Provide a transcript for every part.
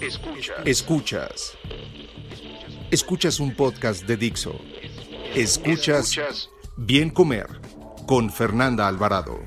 Escuchas. Escuchas. Escuchas un podcast de Dixo. Escuchas Bien Comer con Fernanda Alvarado.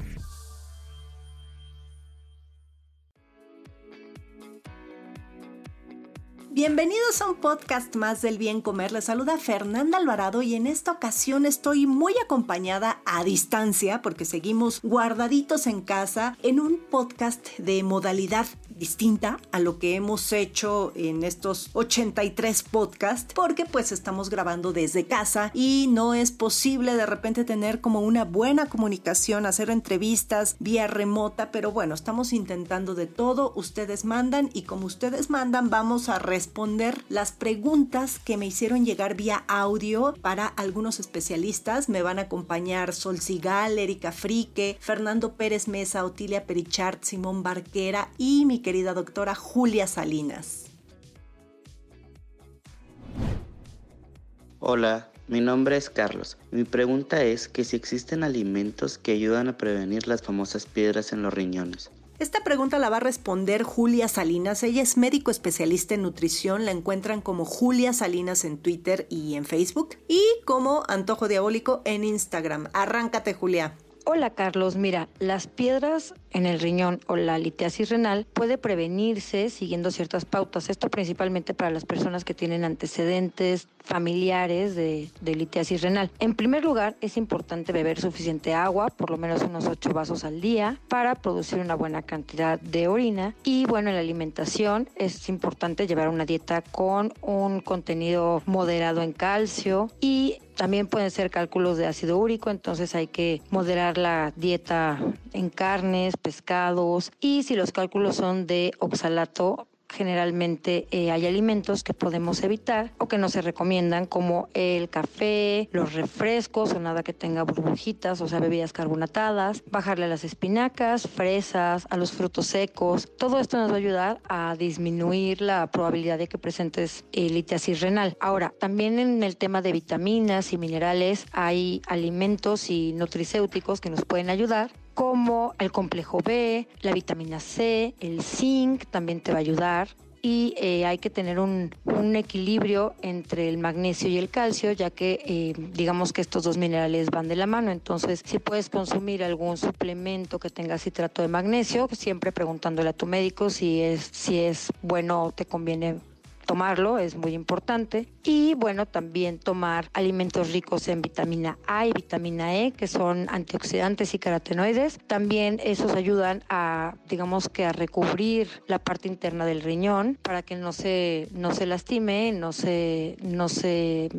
Bienvenidos a un podcast más del bien comer. Les saluda Fernanda Alvarado y en esta ocasión estoy muy acompañada a distancia porque seguimos guardaditos en casa en un podcast de modalidad distinta a lo que hemos hecho en estos 83 podcasts porque pues estamos grabando desde casa y no es posible de repente tener como una buena comunicación, hacer entrevistas vía remota, pero bueno, estamos intentando de todo, ustedes mandan y como ustedes mandan vamos a responder las preguntas que me hicieron llegar vía audio para algunos especialistas. Me van a acompañar Sol Sigal, Erika Frique, Fernando Pérez Mesa, Otilia Perichart, Simón Barquera y mi querida doctora Julia Salinas. Hola, mi nombre es Carlos. Mi pregunta es que si existen alimentos que ayudan a prevenir las famosas piedras en los riñones. Esta pregunta la va a responder Julia Salinas. Ella es médico especialista en nutrición. La encuentran como Julia Salinas en Twitter y en Facebook. Y como Antojo Diabólico en Instagram. Arráncate, Julia. Hola Carlos, mira, las piedras en el riñón o la litiasis renal puede prevenirse siguiendo ciertas pautas. Esto principalmente para las personas que tienen antecedentes familiares de, de litiasis renal. En primer lugar, es importante beber suficiente agua, por lo menos unos 8 vasos al día, para producir una buena cantidad de orina. Y bueno, en la alimentación es importante llevar una dieta con un contenido moderado en calcio y también pueden ser cálculos de ácido úrico, entonces hay que moderar la dieta en carnes, pescados y si los cálculos son de oxalato, generalmente eh, hay alimentos que podemos evitar o que no se recomiendan como el café, los refrescos o nada que tenga burbujitas, o sea, bebidas carbonatadas, bajarle a las espinacas, fresas, a los frutos secos. Todo esto nos va a ayudar a disminuir la probabilidad de que presentes eh, litiasis renal. Ahora, también en el tema de vitaminas y minerales hay alimentos y nutricéuticos que nos pueden ayudar como el complejo B, la vitamina C, el zinc también te va a ayudar. Y eh, hay que tener un, equilibrio entre el magnesio y el calcio, ya que eh, digamos que estos dos minerales van de la mano. Entonces, si puedes consumir algún suplemento que tenga citrato de magnesio, siempre preguntándole a tu médico si es, si es bueno o te conviene tomarlo, es muy importante. Y bueno, también tomar alimentos ricos en vitamina A y vitamina E, que son antioxidantes y carotenoides. También esos ayudan a, digamos que a recubrir la parte interna del riñón para que no se, no se lastime, no se, no se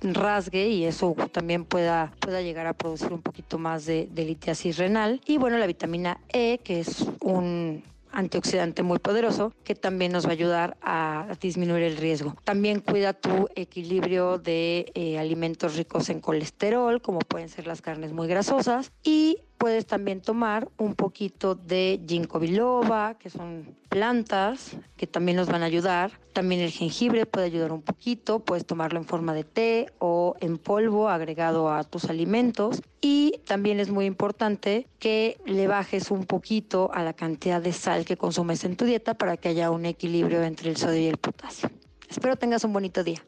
rasgue y eso también pueda, pueda llegar a producir un poquito más de, de litiasis renal. Y bueno, la vitamina E, que es un antioxidante muy poderoso que también nos va a ayudar a disminuir el riesgo. También cuida tu equilibrio de eh, alimentos ricos en colesterol, como pueden ser las carnes muy grasosas, y puedes también tomar un poquito de ginkgo biloba, que son plantas que también nos van a ayudar. También el jengibre puede ayudar un poquito, puedes tomarlo en forma de té o en polvo agregado a tus alimentos. Y también es muy importante que le bajes un poquito a la cantidad de sal que consumes en tu dieta para que haya un equilibrio entre el sodio y el potasio. Espero tengas un bonito día.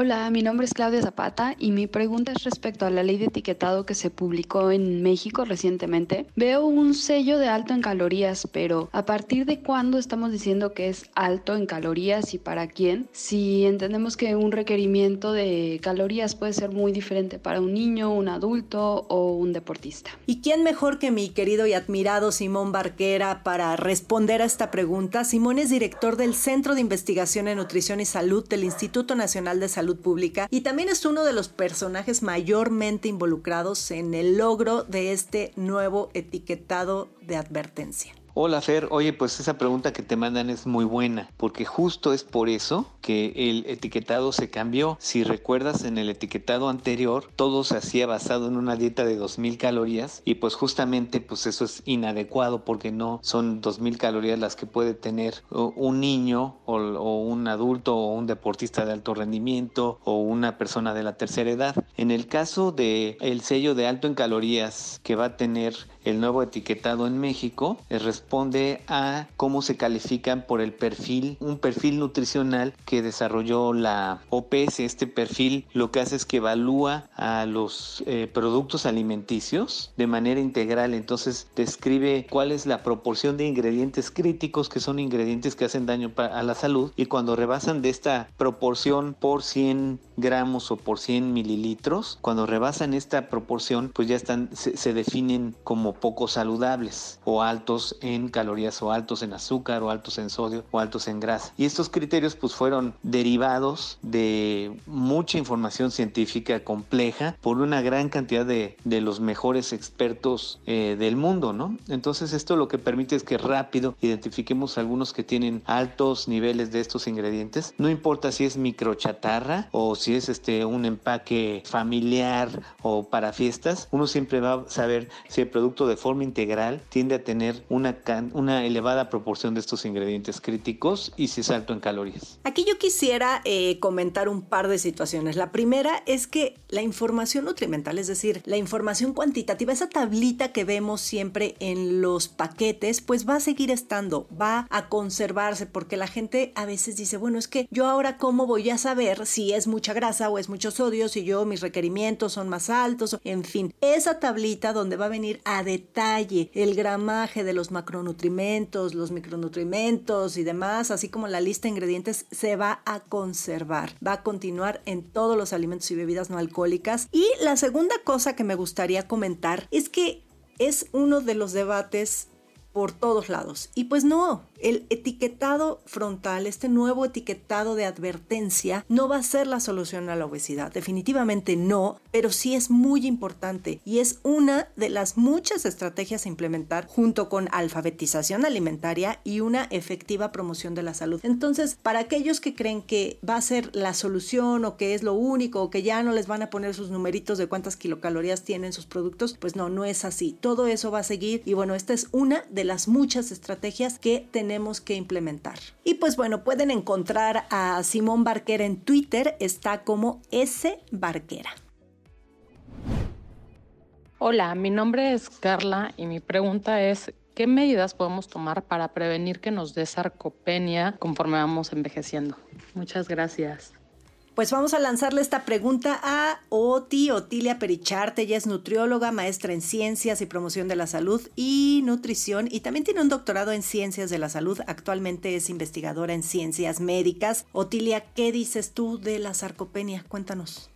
Hola, mi nombre es Claudia Zapata y mi pregunta es respecto a la ley de etiquetado que se publicó en México recientemente. Veo un sello de alto en calorías, pero ¿a partir de cuándo estamos diciendo que es alto en calorías y para quién? Si entendemos que un requerimiento de calorías puede ser muy diferente para un niño, un adulto o un deportista. ¿Y quién mejor que mi querido y admirado Simón Barquera para responder a esta pregunta? Simón es director del Centro de Investigación en Nutrición y Salud del Instituto Nacional de Salud Pública y también es uno de los personajes mayormente involucrados en el logro de este nuevo etiquetado de advertencia. Hola Fer, oye, pues esa pregunta que te mandan es muy buena, porque justo es por eso que el etiquetado se cambió. Si recuerdas en el etiquetado anterior, todo se hacía basado en una dieta de 2000 calorías y pues justamente pues eso es inadecuado porque no son 2000 calorías las que puede tener un niño o, o un adulto o un deportista de alto rendimiento o una persona de la tercera edad. En el caso de el sello de alto en calorías que va a tener el nuevo etiquetado en México eh, responde a cómo se califican por el perfil, un perfil nutricional que desarrolló la OPS. Este perfil lo que hace es que evalúa a los eh, productos alimenticios de manera integral. Entonces describe cuál es la proporción de ingredientes críticos que son ingredientes que hacen daño a la salud y cuando rebasan de esta proporción por 100 gramos o por 100 mililitros, cuando rebasan esta proporción pues ya están, se definen como poco saludables o altos en calorías o altos en azúcar o altos en sodio o altos en grasa. Y estos criterios pues fueron derivados de mucha información científica compleja por una gran cantidad de, de los mejores expertos eh, del mundo, ¿no? Entonces esto lo que permite es que rápido identifiquemos algunos que tienen altos niveles de estos ingredientes. No importa si es microchatarra o si es este un empaque familiar o para fiestas, uno siempre va a saber si el producto de forma integral tiende a tener una, una elevada proporción de estos ingredientes críticos y si es alto en calorías. Aquí yo quisiera eh, comentar un par de situaciones. La primera es que la información nutrimental, es decir, la información cuantitativa, esa tablita que vemos siempre en los paquetes, pues va a seguir estando, va a conservarse, porque la gente a veces dice, bueno, es que yo ahora cómo voy a saber si es mucha grasa o es mucho sodio, si yo mis requerimientos son más altos, en fin, esa tablita donde va a venir a detalle el gramaje de los macronutrimentos, los micronutrimentos y demás, así como la lista de ingredientes, se va a conservar, va a continuar en todos los alimentos y bebidas no alcohólicas. Y la segunda cosa que me gustaría comentar es que es uno de los debates por todos lados. Y pues no, el etiquetado frontal, este nuevo etiquetado de advertencia, no va a ser la solución a la obesidad. Definitivamente no, pero sí es muy importante y es una de las muchas estrategias a implementar junto con alfabetización alimentaria y una efectiva promoción de la salud. Entonces, para aquellos que creen que va a ser la solución o que es lo único o que ya no les van a poner sus numeritos de cuántas kilocalorías tienen sus productos, pues no, no es así. Todo eso va a seguir y bueno, esta es una de las muchas estrategias que tenemos tenemos que implementar. Y pues bueno, pueden encontrar a Simón Barquera en Twitter, está como S Barquera. Hola, mi nombre es Carla y mi pregunta es, ¿qué medidas podemos tomar para prevenir que nos dé sarcopenia conforme vamos envejeciendo? Muchas gracias. Pues vamos a lanzarle esta pregunta a Oti, Otilia Pericharte. Ella es nutrióloga, maestra en ciencias y promoción de la salud y nutrición y también tiene un doctorado en ciencias de la salud. Actualmente es investigadora en ciencias médicas. Otilia, ¿qué dices tú de la sarcopenia? Cuéntanos.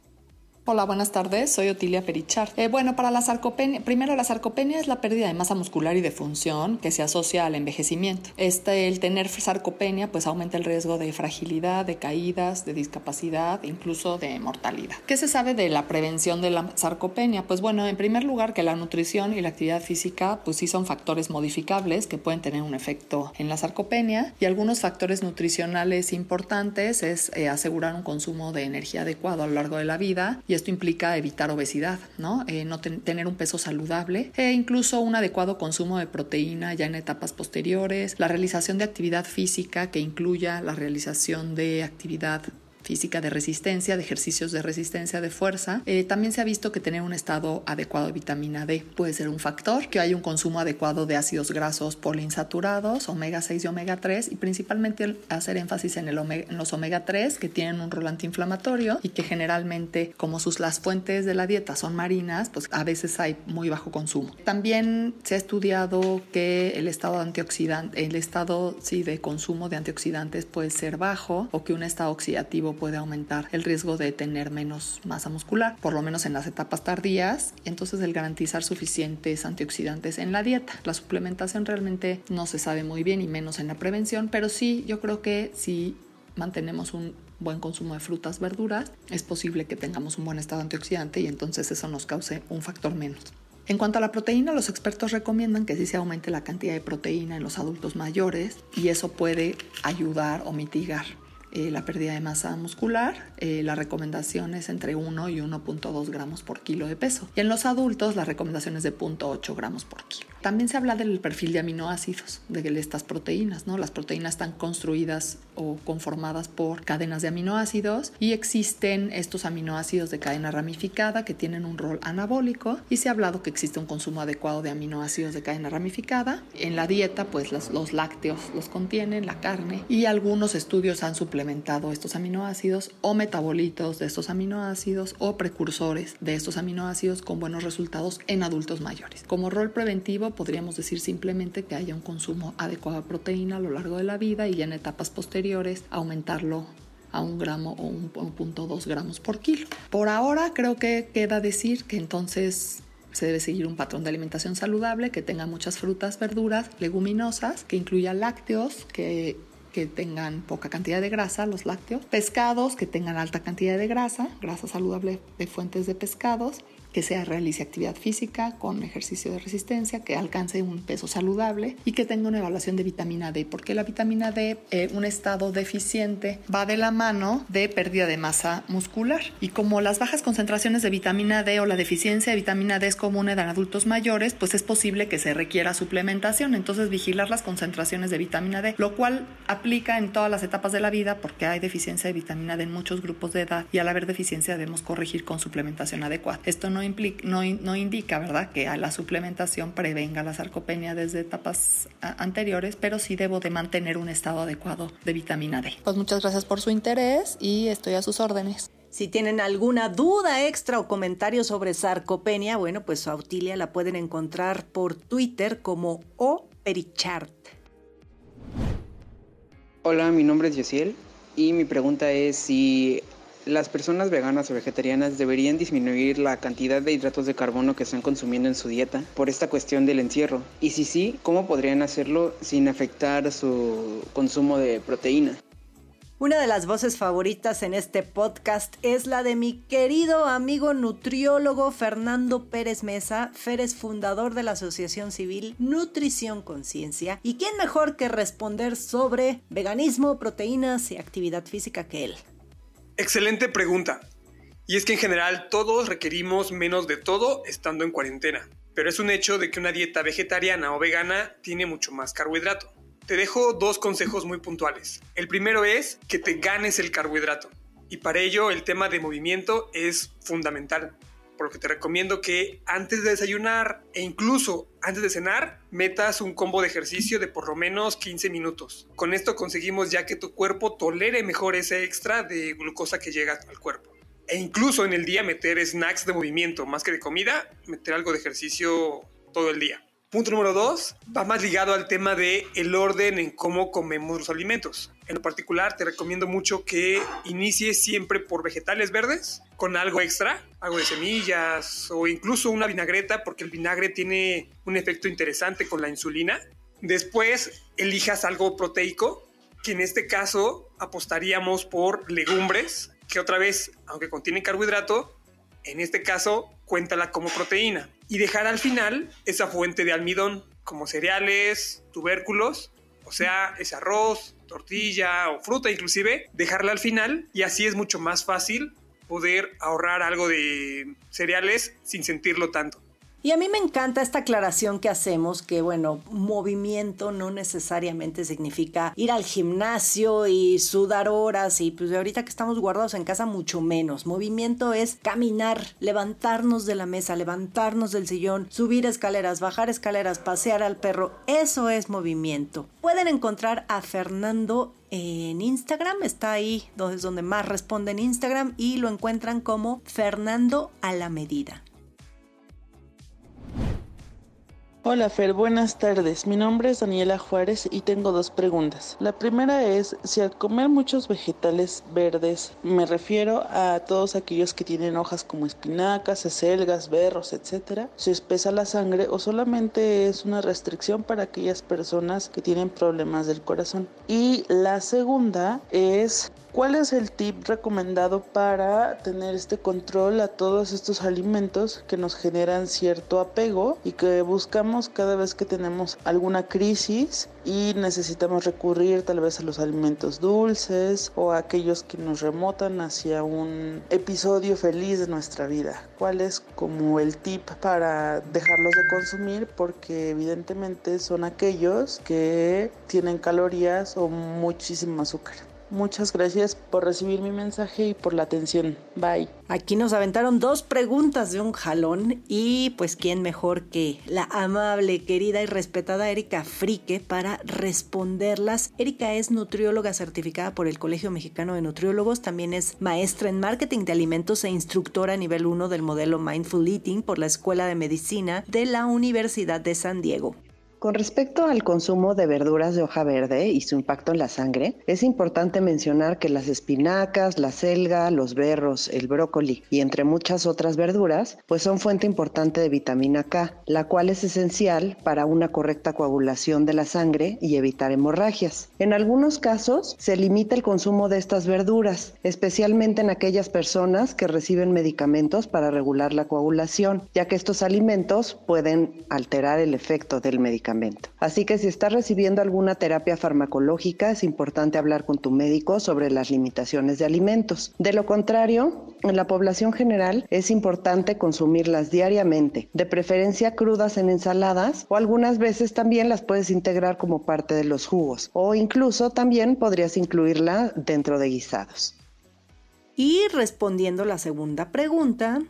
Hola, buenas tardes. Soy Otilia Perichar. Eh, bueno, para la sarcopenia, primero la sarcopenia es la pérdida de masa muscular y de función que se asocia al envejecimiento. Este, el tener sarcopenia, pues aumenta el riesgo de fragilidad, de caídas, de discapacidad, incluso de mortalidad. ¿Qué se sabe de la prevención de la sarcopenia? Pues bueno, en primer lugar que la nutrición y la actividad física, pues sí son factores modificables que pueden tener un efecto en la sarcopenia y algunos factores nutricionales importantes es eh, asegurar un consumo de energía adecuado a lo largo de la vida y esto implica evitar obesidad, ¿no? Eh, no tener un peso saludable e incluso un adecuado consumo de proteína ya en etapas posteriores, la realización de actividad física que incluya la realización de actividad física de resistencia, de ejercicios de resistencia de fuerza. Eh, también se ha visto que tener un estado adecuado de vitamina D puede ser un factor, que hay un consumo adecuado de ácidos grasos poliinsaturados, omega 6 y omega 3, y principalmente hacer énfasis en, los omega 3 que tienen un rol antiinflamatorio y que generalmente, como sus, las fuentes de la dieta son marinas, pues a veces hay muy bajo consumo. También se ha estudiado que el estado antioxidante, el estado sí, de consumo de antioxidantes puede ser bajo o que un estado oxidativo puede aumentar el riesgo de tener menos masa muscular, por lo menos en las etapas tardías. Entonces el garantizar suficientes antioxidantes en la dieta. La suplementación realmente no se sabe muy bien y menos en la prevención, pero sí yo creo que si mantenemos un buen consumo de frutas, verduras, es posible que tengamos un buen estado antioxidante y entonces eso nos cause un factor menos. En cuanto a la proteína, los expertos recomiendan que sí se aumente la cantidad de proteína en los adultos mayores y eso puede ayudar o mitigar eh, la pérdida de masa muscular, eh, la recomendación es entre 1 y 1.2 gramos por kilo de peso. Y en los adultos la recomendación es de 0.8 gramos por kilo. También se habla del perfil de aminoácidos de estas proteínas, ¿no? Las proteínas están construidas o conformadas por cadenas de aminoácidos y existen estos aminoácidos de cadena ramificada que tienen un rol anabólico y se ha hablado que existe un consumo adecuado de aminoácidos de cadena ramificada. En la dieta, pues los, los lácteos los contienen, la carne y algunos estudios han suplementado estos aminoácidos o metabolitos de estos aminoácidos o precursores de estos aminoácidos con buenos resultados en adultos mayores. Como rol preventivo podríamos decir simplemente que haya un consumo adecuado de proteína a lo largo de la vida y en etapas posteriores aumentarlo a un gramo o un punto dos gramos por kilo. Por ahora creo que queda decir que entonces se debe seguir un patrón de alimentación saludable que tenga muchas frutas, verduras, leguminosas, que incluya lácteos, que que tengan poca cantidad de grasa, los lácteos, pescados que tengan alta cantidad de grasa, grasa saludable de fuentes de pescados, que se realice actividad física con ejercicio de resistencia, que alcance un peso saludable y que tenga una evaluación de vitamina D, porque la vitamina D, eh, un estado deficiente, va de la mano de pérdida de masa muscular. Y como las bajas concentraciones de vitamina D o la deficiencia de vitamina D es común en adultos mayores, pues es posible que se requiera suplementación. Entonces, vigilar las concentraciones de vitamina D, lo cual aplica en todas las etapas de la vida porque hay deficiencia de vitamina D en muchos grupos de edad y al haber deficiencia debemos corregir con suplementación adecuada. Esto no no, indica, ¿verdad?, que a la suplementación prevenga la sarcopenia desde etapas anteriores, pero sí debo de mantener un estado adecuado de vitamina D. Pues muchas gracias por su interés y estoy a sus órdenes. Si tienen alguna duda extra o comentario sobre sarcopenia, bueno, pues a Autilia la pueden encontrar por Twitter como O Perichart. Hola, mi nombre es Yosiel y mi pregunta es si las personas veganas o vegetarianas deberían disminuir la cantidad de hidratos de carbono que están consumiendo en su dieta por esta cuestión del encierro. Y si sí, ¿cómo podrían hacerlo sin afectar su consumo de proteína? Una de las voces favoritas en este podcast es la de mi querido amigo nutriólogo Fernando Pérez Mesa. Fer es fundador de la Asociación Civil Nutrición Conciencia. ¿Y quién mejor que responder sobre veganismo, proteínas y actividad física que él? Excelente pregunta. Y es que en general todos requerimos menos de todo estando en cuarentena. Pero es un hecho de que una dieta vegetariana o vegana tiene mucho más carbohidrato. Te dejo dos consejos muy puntuales. El primero es que te ganes el carbohidrato. Y para ello el tema de movimiento es fundamental por lo que te recomiendo que antes de desayunar e incluso antes de cenar, metas un combo de ejercicio de por lo menos 15 minutos. Con esto conseguimos ya que tu cuerpo tolere mejor ese extra de glucosa que llega al cuerpo. E incluso en el día meter snacks de movimiento, más que de comida, meter algo de ejercicio todo el día. Punto número dos, va más ligado al tema de el orden en cómo comemos los alimentos. En particular, te recomiendo mucho que inicies siempre por vegetales verdes con algo extra, algo de semillas o incluso una vinagreta, porque el vinagre tiene un efecto interesante con la insulina. Después, elijas algo proteico, que en este caso apostaríamos por legumbres, que otra vez, aunque contienen carbohidrato, en este caso cuéntala como proteína y dejar al final esa fuente de almidón como cereales, tubérculos, o sea, ese arroz, tortilla o fruta inclusive, dejarla al final y así es mucho más fácil poder ahorrar algo de cereales sin sentirlo tanto. Y a mí me encanta esta aclaración que hacemos, que bueno, movimiento no necesariamente significa ir al gimnasio y sudar horas y pues ahorita que estamos guardados en casa mucho menos. Movimiento es caminar, levantarnos de la mesa, levantarnos del sillón, subir escaleras, bajar escaleras, pasear al perro. Eso es movimiento. Pueden encontrar a Fernando en Instagram, está ahí donde es donde más responde en Instagram y lo encuentran como Fernando a la medida. Hola Fer, buenas tardes. Mi nombre es Daniela Juárez y tengo dos preguntas. La primera es si al comer muchos vegetales verdes, me refiero a todos aquellos que tienen hojas como espinacas, acelgas, berros, etcétera, se espesa la sangre o solamente es una restricción para aquellas personas que tienen problemas del corazón. Y la segunda es ¿Cuál es el tip recomendado para tener este control a todos estos alimentos que nos generan cierto apego y que buscamos cada vez que tenemos alguna crisis y necesitamos recurrir tal vez a los alimentos dulces o a aquellos que nos remotan hacia un episodio feliz de nuestra vida? ¿Cuál es como el tip para dejarlos de consumir? Porque evidentemente son aquellos que tienen calorías o muchísimo azúcar. Muchas gracias por recibir mi mensaje y por la atención. Bye. Aquí nos aventaron dos preguntas de un jalón y pues quién mejor que la amable, querida y respetada Erika Frique para responderlas. Erika es nutrióloga certificada por el Colegio Mexicano de Nutriólogos, también es maestra en marketing de alimentos e instructora nivel 1 del modelo Mindful Eating por la Escuela de Medicina de la Universidad de San Diego. Con respecto al consumo de verduras de hoja verde y su impacto en la sangre, es importante mencionar que las espinacas, la selga, los berros, el brócoli y entre muchas otras verduras, pues son fuente importante de vitamina K, la cual es esencial para una correcta coagulación de la sangre y evitar hemorragias. En algunos casos se limita el consumo de estas verduras, especialmente en aquellas personas que reciben medicamentos para regular la coagulación, ya que estos alimentos pueden alterar el efecto del medicamento. Así que si estás recibiendo alguna terapia farmacológica, es importante hablar con tu médico sobre las limitaciones de alimentos. De lo contrario, en la población general es importante consumirlas diariamente, de preferencia crudas en ensaladas o algunas veces también las puedes integrar como parte de los jugos o incluso también podrías incluirla dentro de guisados. Y respondiendo la segunda pregunta,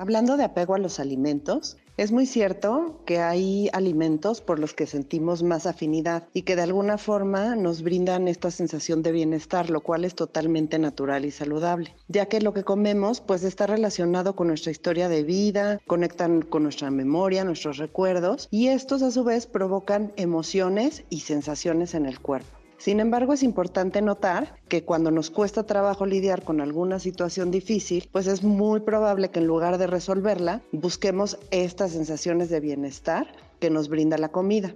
Hablando de apego a los alimentos, es muy cierto que hay alimentos por los que sentimos más afinidad y que de alguna forma nos brindan esta sensación de bienestar, lo cual es totalmente natural y saludable, ya que lo que comemos pues está relacionado con nuestra historia de vida, conectan con nuestra memoria, nuestros recuerdos y estos a su vez provocan emociones y sensaciones en el cuerpo. Sin embargo, es importante notar que cuando nos cuesta trabajo lidiar con alguna situación difícil, pues es muy probable que en lugar de resolverla, busquemos estas sensaciones de bienestar que nos brinda la comida.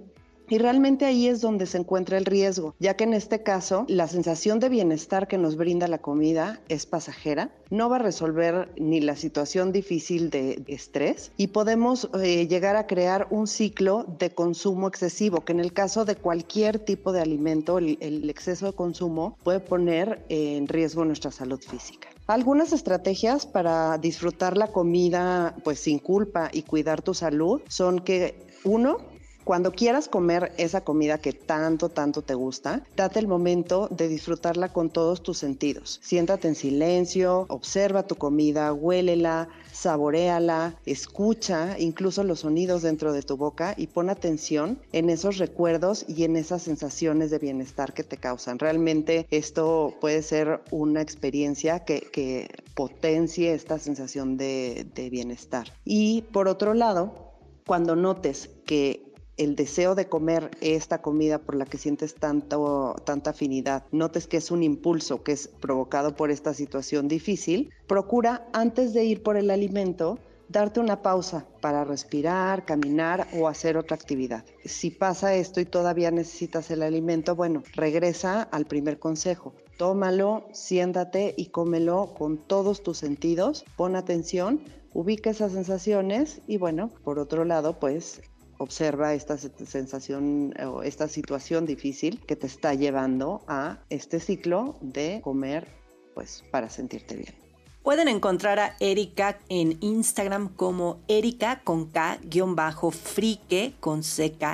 Y realmente ahí es donde se encuentra el riesgo, ya que en este caso la sensación de bienestar que nos brinda la comida es pasajera, no va a resolver ni la situación difícil de estrés y podemos eh, llegar a crear un ciclo de consumo excesivo, que en el caso de cualquier tipo de alimento, el, el exceso de consumo puede poner en riesgo nuestra salud física. Algunas estrategias para disfrutar la comida pues sin culpa y cuidar tu salud son que uno, cuando quieras comer esa comida que tanto, tanto te gusta, date el momento de disfrutarla con todos tus sentidos. Siéntate en silencio, observa tu comida, huélela, saboreala, escucha incluso los sonidos dentro de tu boca y pon atención en esos recuerdos y en esas sensaciones de bienestar que te causan. Realmente esto puede ser una experiencia que, potencie esta sensación de bienestar. Y por otro lado, cuando notes que el deseo de comer esta comida por la que sientes tanto, tanta afinidad, notes que es un impulso que es provocado por esta situación difícil, procura antes de ir por el alimento darte una pausa para respirar, caminar o hacer otra actividad. Si pasa esto y todavía necesitas el alimento, bueno, regresa al primer consejo. Tómalo, siéntate y cómelo con todos tus sentidos, pon atención, ubica esas sensaciones y bueno, por otro lado, pues observa esta sensación o esta situación difícil que te está llevando a este ciclo de comer pues para sentirte bien. Pueden encontrar a Erika en Instagram como Erika con K-frique con CK-NC.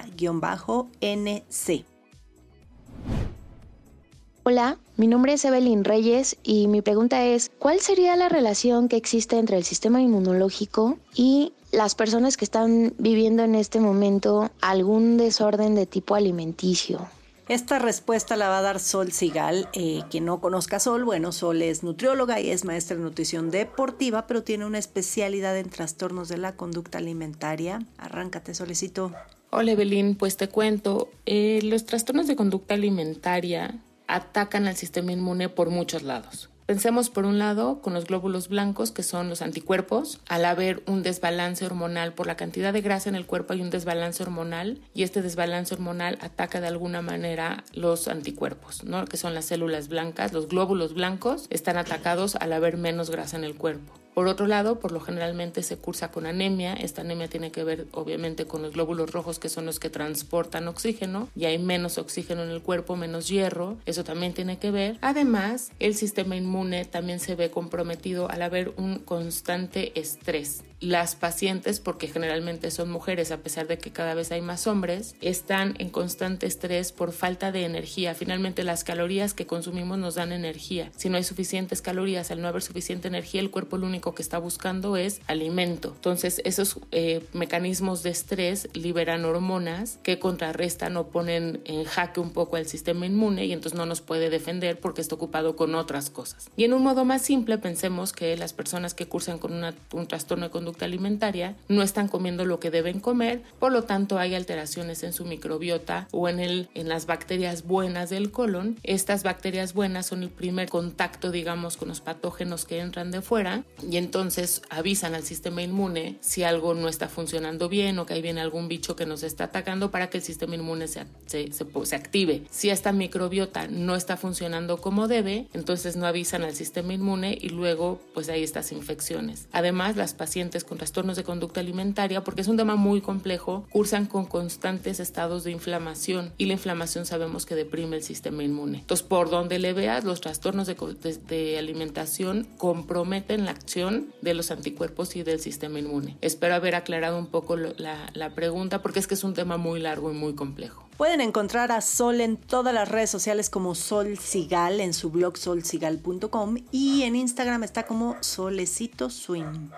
Hola, mi nombre es Evelyn Reyes y mi pregunta es, ¿cuál sería la relación que existe entre el sistema inmunológico y las personas que están viviendo en este momento algún desorden de tipo alimenticio? Esta respuesta la va a dar Sol Sigal. Eh, quien no conozca a Sol, bueno, Sol es nutrióloga y es maestra de nutrición deportiva, pero tiene una especialidad en trastornos de la conducta alimentaria. Arráncate, Solecito. Hola Evelyn, pues te cuento, eh, los trastornos de conducta alimentaria atacan al sistema inmune por muchos lados. Pensemos por un lado con los glóbulos blancos, que son los anticuerpos. Al haber un desbalance hormonal por la cantidad de grasa en el cuerpo hay un desbalance hormonal y este desbalance hormonal ataca de alguna manera los anticuerpos, ¿no? que son las células blancas, los glóbulos blancos están atacados al haber menos grasa en el cuerpo. Por otro lado, por lo generalmente se cursa con anemia. Esta anemia tiene que ver obviamente con los glóbulos rojos que son los que transportan oxígeno y hay menos oxígeno en el cuerpo, menos hierro. Eso también tiene que ver. Además, el sistema inmune también se ve comprometido al haber un constante estrés las pacientes, porque generalmente son mujeres, a pesar de que cada vez hay más hombres, están en constante estrés por falta de energía. Finalmente, las calorías que consumimos nos dan energía. Si no hay suficientes calorías, al no haber suficiente energía, el cuerpo lo único que está buscando es alimento. Entonces, esos eh, mecanismos de estrés liberan hormonas que contrarrestan o ponen en jaque un poco al sistema inmune y entonces no nos puede defender porque está ocupado con otras cosas. Y en un modo más simple, pensemos que las personas que cursan con un trastorno de conducta alimentaria no están comiendo lo que deben comer, por lo tanto hay alteraciones en su microbiota o en, el, en las bacterias buenas del colon. Estas bacterias buenas son el primer contacto, digamos, con los patógenos que entran de fuera y entonces avisan al sistema inmune si algo no está funcionando bien o que ahí viene algún bicho que nos está atacando para que el sistema inmune se, se, active. Si esta microbiota no está funcionando como debe, entonces no avisan al sistema inmune y luego pues hay estas infecciones. Además, las pacientes con trastornos de conducta alimentaria, porque es un tema muy complejo, cursan con constantes estados de inflamación y la inflamación sabemos que deprime el sistema inmune. Entonces, por donde le veas, los trastornos de, alimentación comprometen la acción de los anticuerpos y del sistema inmune. Espero haber aclarado un poco la, la pregunta porque es que es un tema muy largo y muy complejo. Pueden encontrar a Sol en todas las redes sociales como Sol Sigal, en su blog solsigal.com y en Instagram está como Solecito Swing.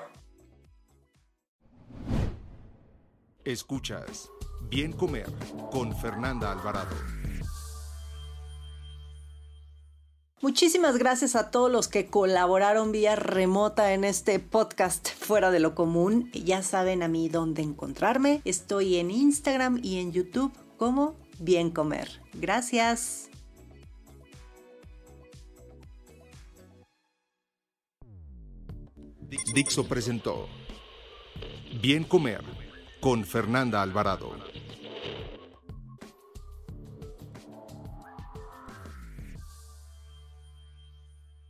Escuchas Bien Comer con Fernanda Alvarado. Muchísimas gracias a todos los que colaboraron vía remota en este podcast fuera de lo común. Ya saben a mí dónde encontrarme. Estoy en Instagram y en YouTube como Bien Comer. Gracias. Dixo presentó Bien Comer con Fernanda Alvarado.